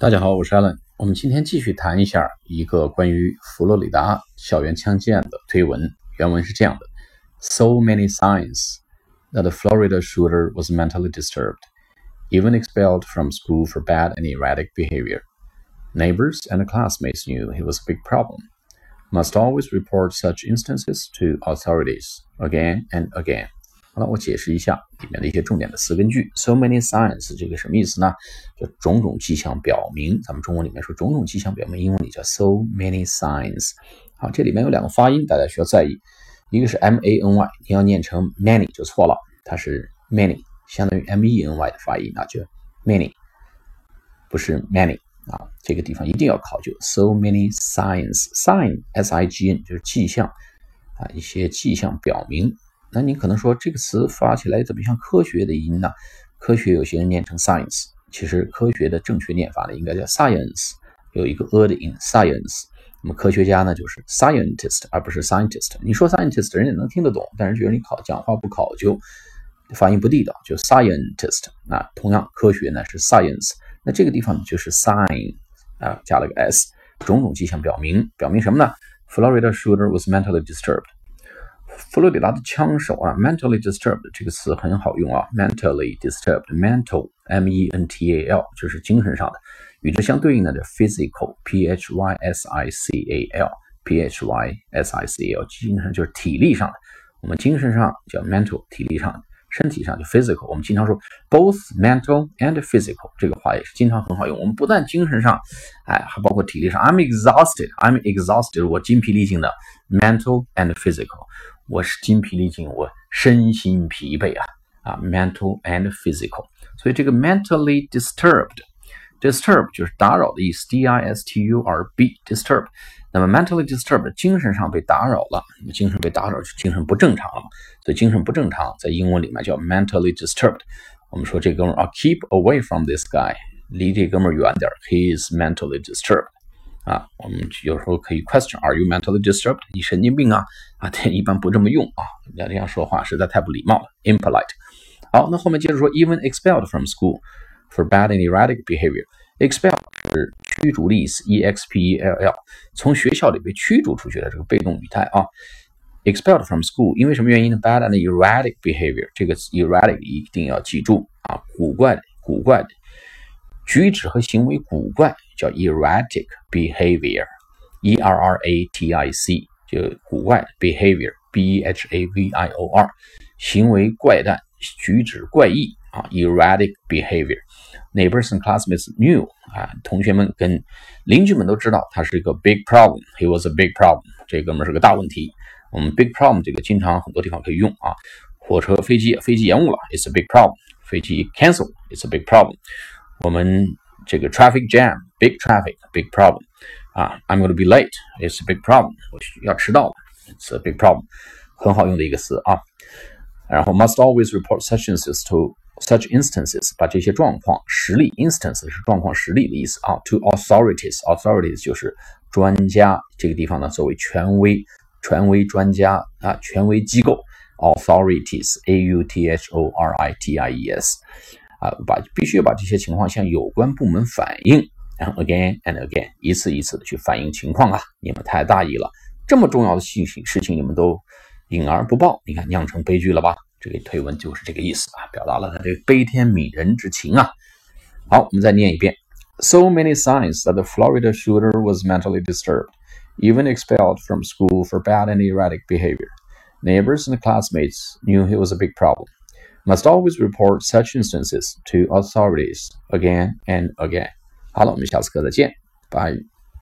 大家好，我是 Allen。我们今天继续谈一下一个关于佛罗里达校园枪击案的推文。原文是这样的：So many signs that the Florida shooter was mentally disturbed, even expelled from school for bad and erratic behavior. Neighbors and classmates knew he was a big problem. Must always report such instances to authorities again and again. 好了，我解释一下里面的一些重点的词根句。So many signs，这个什么意思呢？就种种迹象表明。咱们中文里面说种种迹象表明，英文里叫 so many signs。好，这里面有两个发音，大家需要在意。一个是 m a n y，你要念成 many 就错了，它是 many，相当于 m e n y 的发音，那就 many，不是 many 啊。这个地方一定要考究。So many signs，sign s i g n 就是迹象啊，一些迹象表明。那你可能说这个词发起来怎么像科学的音呢？科学有些人念成 science，其实科学的正确念法呢应该叫 science，有一个 a 的音 science。那么科学家呢就是 scientist，而不是 scientist。你说 scientist，人家能听得懂，但是觉得你考讲话不考究，发音不地道，就 scientist。那同样科学呢是 science。那这个地方就是 sign 啊，加了个 s，种种迹象表明，表明什么呢？Florida shooter was mentally disturbed。佛罗里达的枪手啊，mentally disturbed 这个词很好用啊，mentally disturbed，mental m e n t a l 就是精神上的，与之相对应的叫 physical p h y s i c a l p h y s i c a l 精神就是体力上的，我们精神上叫 mental 体力上的，身体上就 physical，我们经常说 both mental and physical 这个话也是经常很好用，我们不但精神上，哎，还包括体力上，I'm exhausted，I'm exhausted，我筋疲力尽的 mental and physical。 我是筋疲力尽，我身心疲惫啊啊，mental and physical。所以这个 mentally disturbed，disturb 就是打扰的意思，d i s t u r b，disturb。那么 mentally disturbed 精神上被打扰了，精神被打扰就精神不正常了。所以精神不正常在英文里面叫 mentally disturbed。我们说这哥们儿啊，keep away from this guy，离这哥们儿远点，he is mentally disturbed。 啊，我们有时候可以 question，Are you mentally disturbed？你神经病啊？啊，对，一般不这么用啊，要这样说话实在太不礼貌了，impolite。好，那后面接着说，even expelled from school for bad and erratic behavior。expel 是驱逐的意思，e x p e l l，从学校里被驱逐出去的这个被动语态啊。expelled from school，因为什么原因呢？bad and erratic behavior，这个 erratic 一定要记住啊，古怪的，古怪的。举止和行为古怪叫 erratic behavior，e r r a t i c 就古怪 behavior，b e h a v i o r 行为怪诞，举止怪异啊，erratic behavior。Neighbors and classmates knew 啊，同学们跟邻居们都知道他是一个 big problem。He was a big problem，这哥们是个大问题。我们 big problem 这个经常很多地方可以用啊，火车、飞机，飞机延误了，it's a big problem。飞机 cancel，it's a big problem。我们 这个 traffic jam，big traffic，big problem 啊，I'm going to be late，it's a big problem，我要迟到了，it's a big problem，很好用的一个词啊。然后 must always report such instances to such instances，把这些状况实例，instance 是状况实例的意思啊，to authorities，authorities 就是专家，这个地方呢作为权威，权威专家啊，权威机构，authorities，a u t h o r i t i e s。 啊，把必须要把这些情况向有关部门反映，然后 again and again 一次一次的去反映情况啊！你们太大意了，这么重要的事情事情你们都隐而不报，你看酿成悲剧了吧？这个推文就是这个意思啊，表达了他这悲天悯人之情啊。好，我们再念一遍：So many signs that the Florida shooter was mentally disturbed, even expelled from school for bad and erratic behavior. Neighbors and classmates knew he was a big problem must always report such instances to authorities again and again. 好了，我们下次课再见，拜。